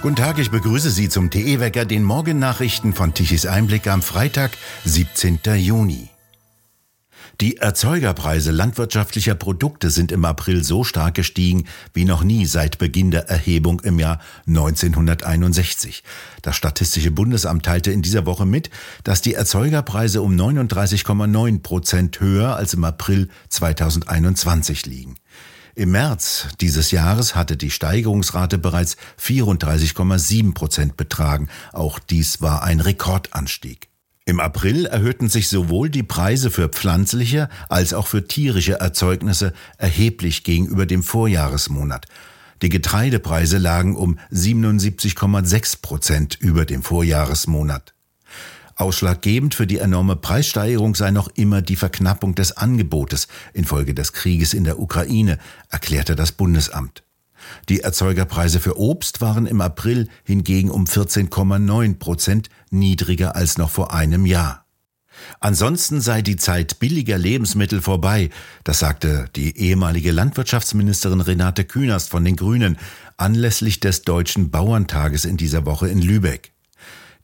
Guten Tag, ich begrüße Sie zum TE-Wecker, den Morgennachrichten von Tichys Einblick am Freitag, 17. Juni. Die Erzeugerpreise landwirtschaftlicher Produkte sind im April so stark gestiegen wie noch nie seit Beginn der Erhebung im Jahr 1961. Das Statistische Bundesamt teilte in dieser Woche mit, dass die Erzeugerpreise um 39,9 Prozent höher als im April 2021 liegen. Im März dieses Jahres hatte die Steigerungsrate bereits 34,7 Prozent betragen. Auch dies war ein Rekordanstieg. Im April erhöhten sich sowohl die Preise für pflanzliche als auch für tierische Erzeugnisse erheblich gegenüber dem Vorjahresmonat. Die Getreidepreise lagen um 77,6 Prozent über dem Vorjahresmonat. Ausschlaggebend für die enorme Preissteigerung sei noch immer die Verknappung des Angebotes infolge des Krieges in der Ukraine, erklärte das Bundesamt. Die Erzeugerpreise für Obst waren im April hingegen um 14,9 Prozent niedriger als noch vor einem Jahr. Ansonsten sei die Zeit billiger Lebensmittel vorbei, das sagte die ehemalige Landwirtschaftsministerin Renate Künast von den Grünen anlässlich des Deutschen Bauerntages in dieser Woche in Lübeck.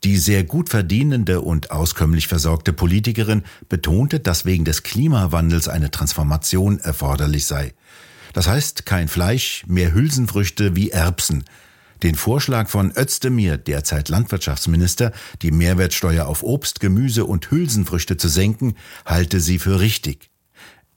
Die sehr gut verdienende und auskömmlich versorgte Politikerin betonte, dass wegen des Klimawandels eine Transformation erforderlich sei. Das heißt kein Fleisch, mehr Hülsenfrüchte wie Erbsen. Den Vorschlag von Özdemir, derzeit Landwirtschaftsminister, die Mehrwertsteuer auf Obst, Gemüse und Hülsenfrüchte zu senken, halte sie für richtig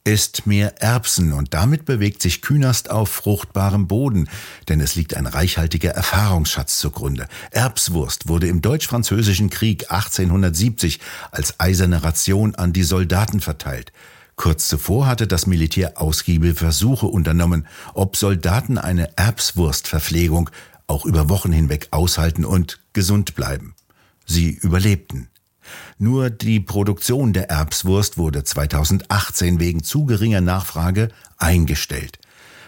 isst mehr Erbsen und damit bewegt sich Künast auf fruchtbarem Boden, denn es liegt ein reichhaltiger Erfahrungsschatz zugrunde. Erbswurst wurde im Deutsch-Französischen Krieg 1870 als eiserne Ration an die Soldaten verteilt. Kurz zuvor hatte das Militär ausgiebige Versuche unternommen, ob Soldaten eine Erbswurstverpflegung auch über Wochen hinweg aushalten und gesund bleiben. Sie überlebten. Nur die Produktion der Erbswurst wurde 2018 wegen zu geringer Nachfrage eingestellt.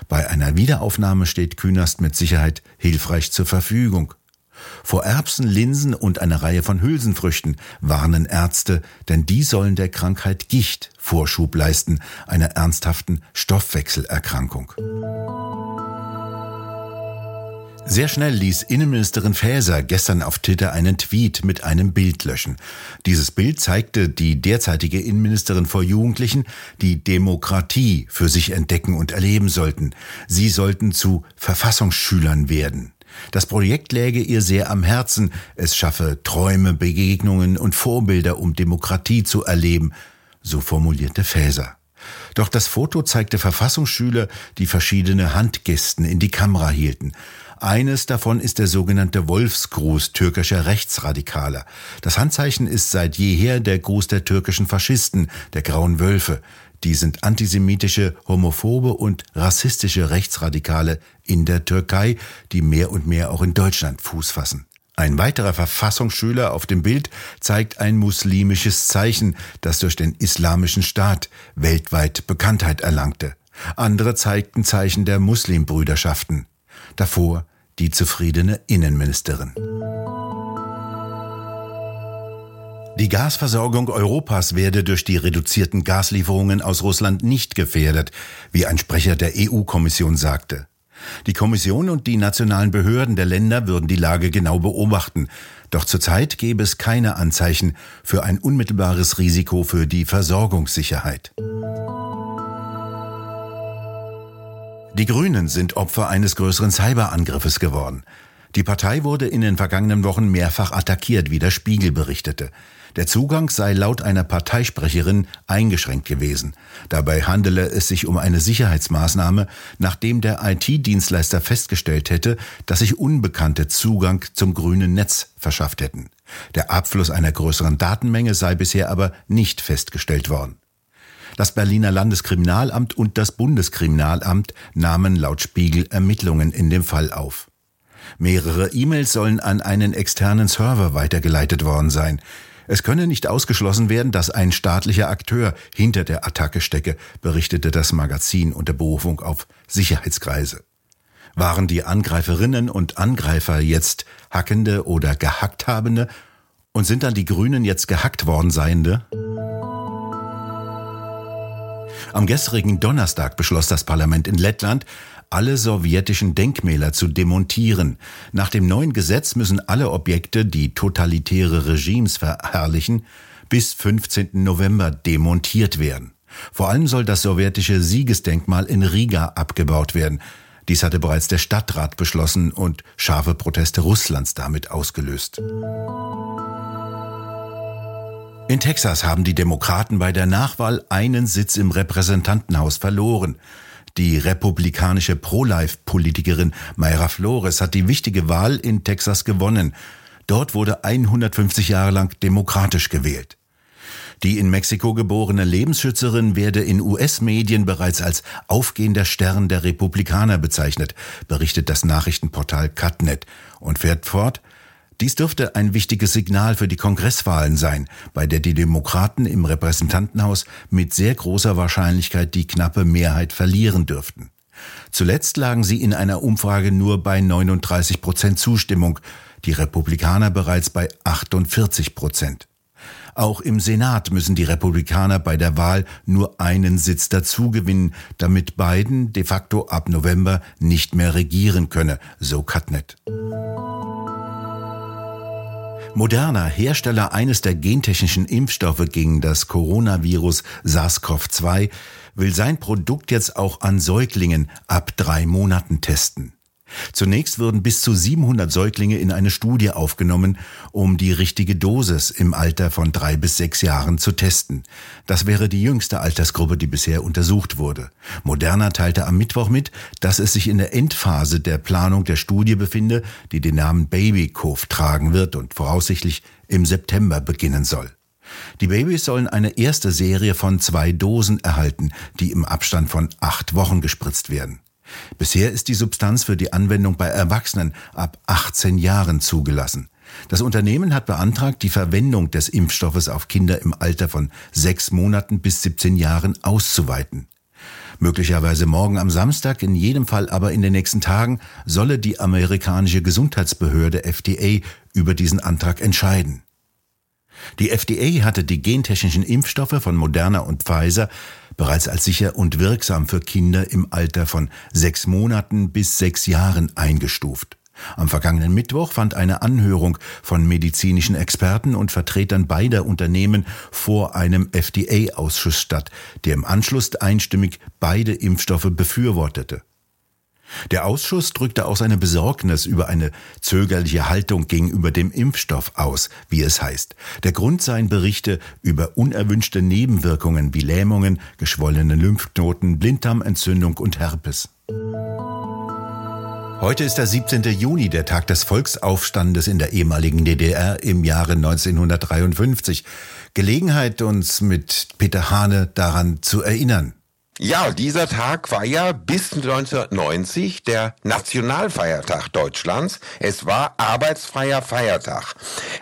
Bei einer Wiederaufnahme steht Künast mit Sicherheit hilfreich zur Verfügung. Vor Erbsen, Linsen und einer Reihe von Hülsenfrüchten warnen Ärzte, denn die sollen der Krankheit Gicht Vorschub leisten, einer ernsthaften Stoffwechselerkrankung. Sehr schnell ließ Innenministerin Faeser gestern auf Twitter einen Tweet mit einem Bild löschen. Dieses Bild zeigte die derzeitige Innenministerin vor Jugendlichen, die Demokratie für sich entdecken und erleben sollten. Sie sollten zu Verfassungsschülern werden. Das Projekt läge ihr sehr am Herzen. Es schaffe Träume, Begegnungen und Vorbilder, um Demokratie zu erleben. So formulierte Faeser. Doch das Foto zeigte Verfassungsschüler, die verschiedene Handgesten in die Kamera hielten. Eines davon ist der sogenannte Wolfsgruß türkischer Rechtsradikaler. Das Handzeichen ist seit jeher der Gruß der türkischen Faschisten, der Grauen Wölfe. Die sind antisemitische, homophobe und rassistische Rechtsradikale in der Türkei, die mehr und mehr auch in Deutschland Fuß fassen. Ein weiterer Verfassungsschüler auf dem Bild zeigt ein muslimisches Zeichen, das durch den islamischen Staat weltweit Bekanntheit erlangte. Andere zeigten Zeichen der Muslimbrüderschaften. Davor die zufriedene Innenministerin. Die Gasversorgung Europas werde durch die reduzierten Gaslieferungen aus Russland nicht gefährdet, wie ein Sprecher der EU-Kommission sagte. Die Kommission und die nationalen Behörden der Länder würden die Lage genau beobachten, doch zurzeit gäbe es keine Anzeichen für ein unmittelbares Risiko für die Versorgungssicherheit. Die Grünen sind Opfer eines größeren Cyberangriffes geworden. Die Partei wurde in den vergangenen Wochen mehrfach attackiert, wie der Spiegel berichtete. Der Zugang sei laut einer Parteisprecherin eingeschränkt gewesen. Dabei handele es sich um eine Sicherheitsmaßnahme, nachdem der IT-Dienstleister festgestellt hätte, dass sich Unbekannte Zugang zum grünen Netz verschafft hätten. Der Abfluss einer größeren Datenmenge sei bisher aber nicht festgestellt worden. Das Berliner Landeskriminalamt und das Bundeskriminalamt nahmen laut Spiegel Ermittlungen in dem Fall auf. Mehrere E-Mails sollen an einen externen Server weitergeleitet worden sein. Es könne nicht ausgeschlossen werden, dass ein staatlicher Akteur hinter der Attacke stecke, berichtete das Magazin unter Berufung auf Sicherheitskreise. Waren die Angreiferinnen und Angreifer jetzt Hackende oder Gehackthabende und sind dann die Grünen jetzt gehackt worden Seiende? Am gestrigen Donnerstag beschloss das Parlament in Lettland alle sowjetischen Denkmäler zu demontieren. Nach dem neuen Gesetz müssen alle Objekte, die totalitäre Regimes verherrlichen, bis 15. November demontiert werden. Vor allem soll das sowjetische Siegesdenkmal in Riga abgebaut werden. Dies hatte bereits der Stadtrat beschlossen und scharfe Proteste Russlands damit ausgelöst. In Texas haben die Demokraten bei der Nachwahl einen Sitz im Repräsentantenhaus verloren. Die republikanische Pro-Life-Politikerin Mayra Flores hat die wichtige Wahl in Texas gewonnen. Dort wurde 150 Jahre lang demokratisch gewählt. Die in Mexiko geborene Lebensschützerin werde in US-Medien bereits als aufgehender Stern der Republikaner bezeichnet, berichtet das Nachrichtenportal Cutnet und fährt fort, dies dürfte ein wichtiges Signal für die Kongresswahlen sein, bei der die Demokraten im Repräsentantenhaus mit sehr großer Wahrscheinlichkeit die knappe Mehrheit verlieren dürften. Zuletzt lagen sie in einer Umfrage nur bei 39 Prozent Zustimmung, die Republikaner bereits bei 48 Prozent. Auch im Senat müssen die Republikaner bei der Wahl nur einen Sitz dazugewinnen, damit Biden de facto ab November nicht mehr regieren könne, so Cutnet. Moderna, Hersteller eines der gentechnischen Impfstoffe gegen das Coronavirus SARS-CoV-2, will sein Produkt jetzt auch an Säuglingen ab drei Monaten testen. Zunächst würden bis zu 700 Säuglinge in eine Studie aufgenommen, um die richtige Dosis im Alter von drei bis sechs Jahren zu testen. Das wäre die jüngste Altersgruppe, die bisher untersucht wurde. Moderna teilte am Mittwoch mit, dass es sich in der Endphase der Planung der Studie befinde, die den Namen Babycove tragen wird und voraussichtlich im September beginnen soll. Die Babys sollen eine erste Serie von zwei Dosen erhalten, die im Abstand von acht Wochen gespritzt werden. Bisher ist die Substanz für die Anwendung bei Erwachsenen ab 18 Jahren zugelassen. Das Unternehmen hat beantragt, die Verwendung des Impfstoffes auf Kinder im Alter von sechs Monaten bis 17 Jahren auszuweiten. Möglicherweise morgen am Samstag, in jedem Fall aber in den nächsten Tagen, solle die amerikanische Gesundheitsbehörde FDA über diesen Antrag entscheiden. Die FDA hatte die gentechnischen Impfstoffe von Moderna und Pfizer bereits als sicher und wirksam für Kinder im Alter von sechs Monaten bis sechs Jahren eingestuft. Am vergangenen Mittwoch fand eine Anhörung von medizinischen Experten und Vertretern beider Unternehmen vor einem FDA-Ausschuss statt, der im Anschluss einstimmig beide Impfstoffe befürwortete. Der Ausschuss drückte auch seine Besorgnis über eine zögerliche Haltung gegenüber dem Impfstoff aus, wie es heißt. Der Grund seien Berichte über unerwünschte Nebenwirkungen wie Lähmungen, geschwollene Lymphknoten, Blinddarmentzündung und Herpes. Heute ist der 17. Juni, der Tag des Volksaufstandes in der ehemaligen DDR im Jahre 1953. Gelegenheit, uns mit Peter Hane daran zu erinnern. Ja, dieser Tag war ja bis 1990 der Nationalfeiertag Deutschlands. Es war arbeitsfreier Feiertag.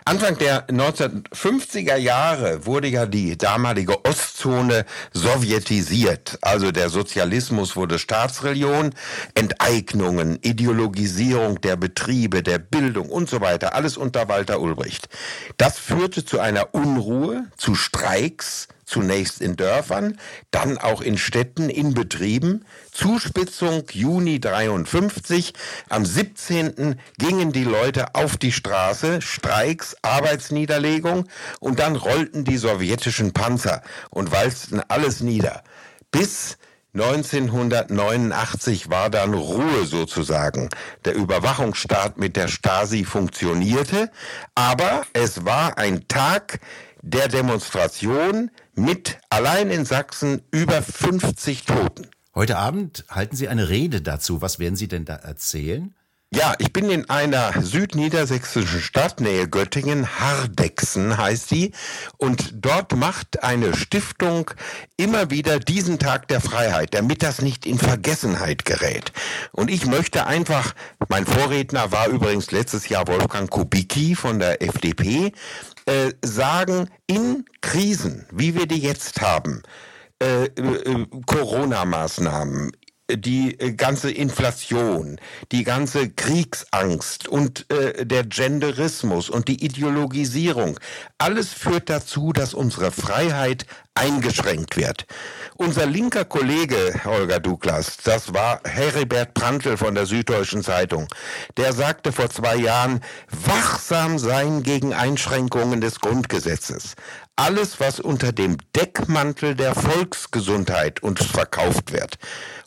Anfang der 1950er Jahre wurde ja die damalige Ostzone sowjetisiert. Also der Sozialismus wurde Staatsreligion, Enteignungen, Ideologisierung der Betriebe, der Bildung und so weiter. Alles unter Walter Ulbricht. Das führte zu einer Unruhe, zu Streiks, zunächst in Dörfern, dann auch in Städten, in Betrieben. Zuspitzung Juni 53. Am 17. gingen die Leute auf die Straße, Streiks, Arbeitsniederlegung und dann rollten die sowjetischen Panzer und walzten alles nieder. Bis 1989 war dann Ruhe sozusagen. Der Überwachungsstaat mit der Stasi funktionierte, aber es war ein Tag der Demonstration, mit allein in Sachsen über 50 Toten. Heute Abend halten Sie eine Rede dazu. Was werden Sie denn da erzählen? Ja, ich bin in einer südniedersächsischen Stadt, nähe Göttingen, Hardexen heißt die, und dort macht eine Stiftung immer wieder diesen Tag der Freiheit, damit das nicht in Vergessenheit gerät. Und ich möchte einfach, mein Vorredner war übrigens letztes Jahr Wolfgang Kubicki von der FDP, äh, sagen, in Krisen, wie wir die jetzt haben, äh, äh, Corona-Maßnahmen, die äh, ganze Inflation, die ganze Kriegsangst und äh, der Genderismus und die Ideologisierung, alles führt dazu, dass unsere Freiheit eingeschränkt wird. Unser linker Kollege Holger Douglas, das war Heribert Prantl von der Süddeutschen Zeitung, der sagte vor zwei Jahren, wachsam sein gegen Einschränkungen des Grundgesetzes. Alles, was unter dem Deckmantel der Volksgesundheit uns verkauft wird.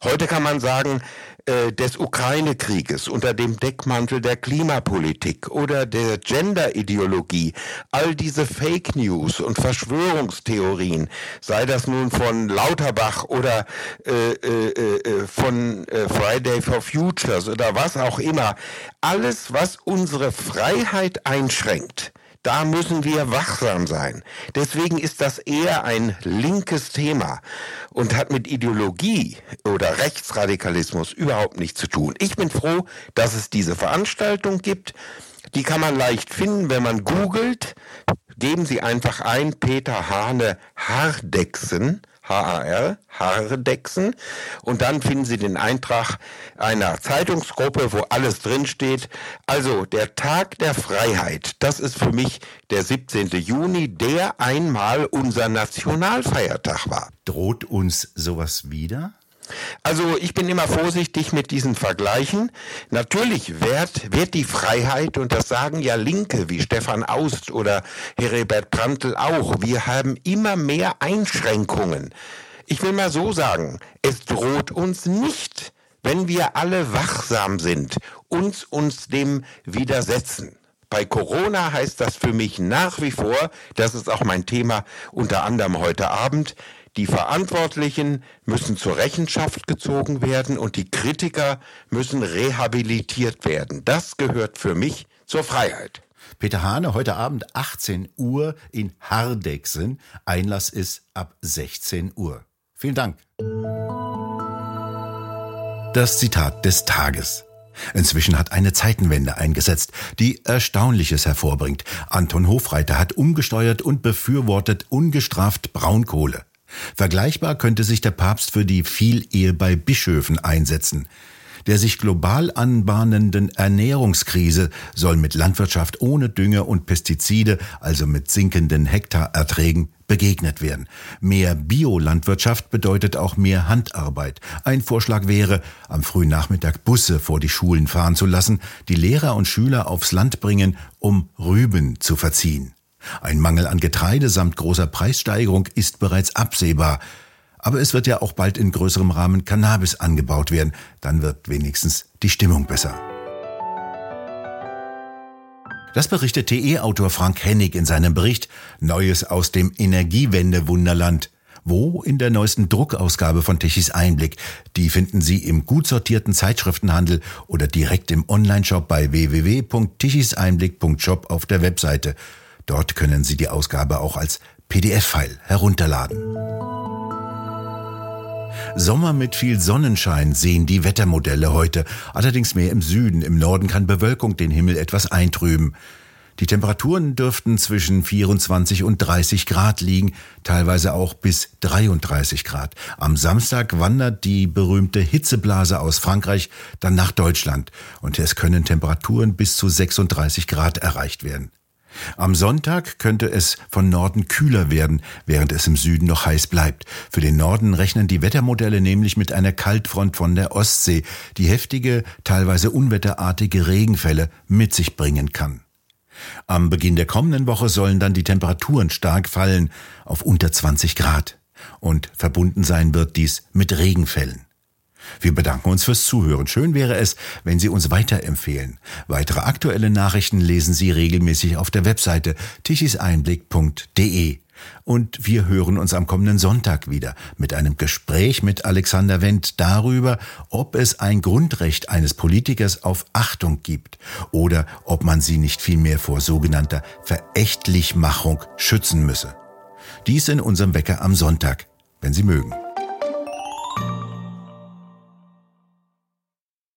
Heute kann man sagen, äh, des Ukraine-Krieges, unter dem Deckmantel der Klimapolitik oder der Gender-Ideologie, all diese Fake News und Verschwörungstheorien, sei das nun von Lauterbach oder äh, äh, äh, von äh, Friday for Futures oder was auch immer, alles, was unsere Freiheit einschränkt, da müssen wir wachsam sein. Deswegen ist das eher ein linkes Thema und hat mit Ideologie oder Rechtsradikalismus überhaupt nichts zu tun. Ich bin froh, dass es diese Veranstaltung gibt. Die kann man leicht finden, wenn man googelt. Geben Sie einfach ein Peter Hane Hardexen HAR, Hardexen. Und dann finden Sie den Eintrag einer Zeitungsgruppe, wo alles drinsteht. Also der Tag der Freiheit, das ist für mich der 17. Juni, der einmal unser Nationalfeiertag war. Droht uns sowas wieder? Also ich bin immer vorsichtig mit diesen Vergleichen. Natürlich wird, wird die Freiheit, und das sagen ja Linke wie Stefan Aust oder Heribert Prantl auch, wir haben immer mehr Einschränkungen. Ich will mal so sagen, es droht uns nicht, wenn wir alle wachsam sind, uns uns dem widersetzen. Bei Corona heißt das für mich nach wie vor, das ist auch mein Thema unter anderem heute Abend, die Verantwortlichen müssen zur Rechenschaft gezogen werden und die Kritiker müssen rehabilitiert werden. Das gehört für mich zur Freiheit. Peter Hane, heute Abend 18 Uhr in Hardexen. Einlass ist ab 16 Uhr. Vielen Dank. Das Zitat des Tages. Inzwischen hat eine Zeitenwende eingesetzt, die Erstaunliches hervorbringt. Anton Hofreiter hat umgesteuert und befürwortet ungestraft Braunkohle. Vergleichbar könnte sich der Papst für die Vielehe bei Bischöfen einsetzen. Der sich global anbahnenden Ernährungskrise soll mit Landwirtschaft ohne Dünger und Pestizide, also mit sinkenden Hektarerträgen, begegnet werden. Mehr Biolandwirtschaft bedeutet auch mehr Handarbeit. Ein Vorschlag wäre, am frühen Nachmittag Busse vor die Schulen fahren zu lassen, die Lehrer und Schüler aufs Land bringen, um Rüben zu verziehen. Ein Mangel an Getreide samt großer Preissteigerung ist bereits absehbar. Aber es wird ja auch bald in größerem Rahmen Cannabis angebaut werden. Dann wird wenigstens die Stimmung besser. Das berichtet TE-Autor Frank Hennig in seinem Bericht Neues aus dem Energiewende-Wunderland. Wo? In der neuesten Druckausgabe von Tichys Einblick. Die finden Sie im gut sortierten Zeitschriftenhandel oder direkt im Onlineshop bei www.tichiseinblick.shop auf der Webseite. Dort können Sie die Ausgabe auch als PDF-File herunterladen. Sommer mit viel Sonnenschein sehen die Wettermodelle heute, allerdings mehr im Süden. Im Norden kann Bewölkung den Himmel etwas eintrüben. Die Temperaturen dürften zwischen 24 und 30 Grad liegen, teilweise auch bis 33 Grad. Am Samstag wandert die berühmte Hitzeblase aus Frankreich dann nach Deutschland und es können Temperaturen bis zu 36 Grad erreicht werden. Am Sonntag könnte es von Norden kühler werden, während es im Süden noch heiß bleibt. Für den Norden rechnen die Wettermodelle nämlich mit einer Kaltfront von der Ostsee, die heftige, teilweise unwetterartige Regenfälle mit sich bringen kann. Am Beginn der kommenden Woche sollen dann die Temperaturen stark fallen auf unter 20 Grad. Und verbunden sein wird dies mit Regenfällen. Wir bedanken uns fürs Zuhören. Schön wäre es, wenn Sie uns weiterempfehlen. Weitere aktuelle Nachrichten lesen Sie regelmäßig auf der Webseite tichiseinblick.de. Und wir hören uns am kommenden Sonntag wieder mit einem Gespräch mit Alexander Wendt darüber, ob es ein Grundrecht eines Politikers auf Achtung gibt oder ob man sie nicht vielmehr vor sogenannter Verächtlichmachung schützen müsse. Dies in unserem Wecker am Sonntag, wenn Sie mögen.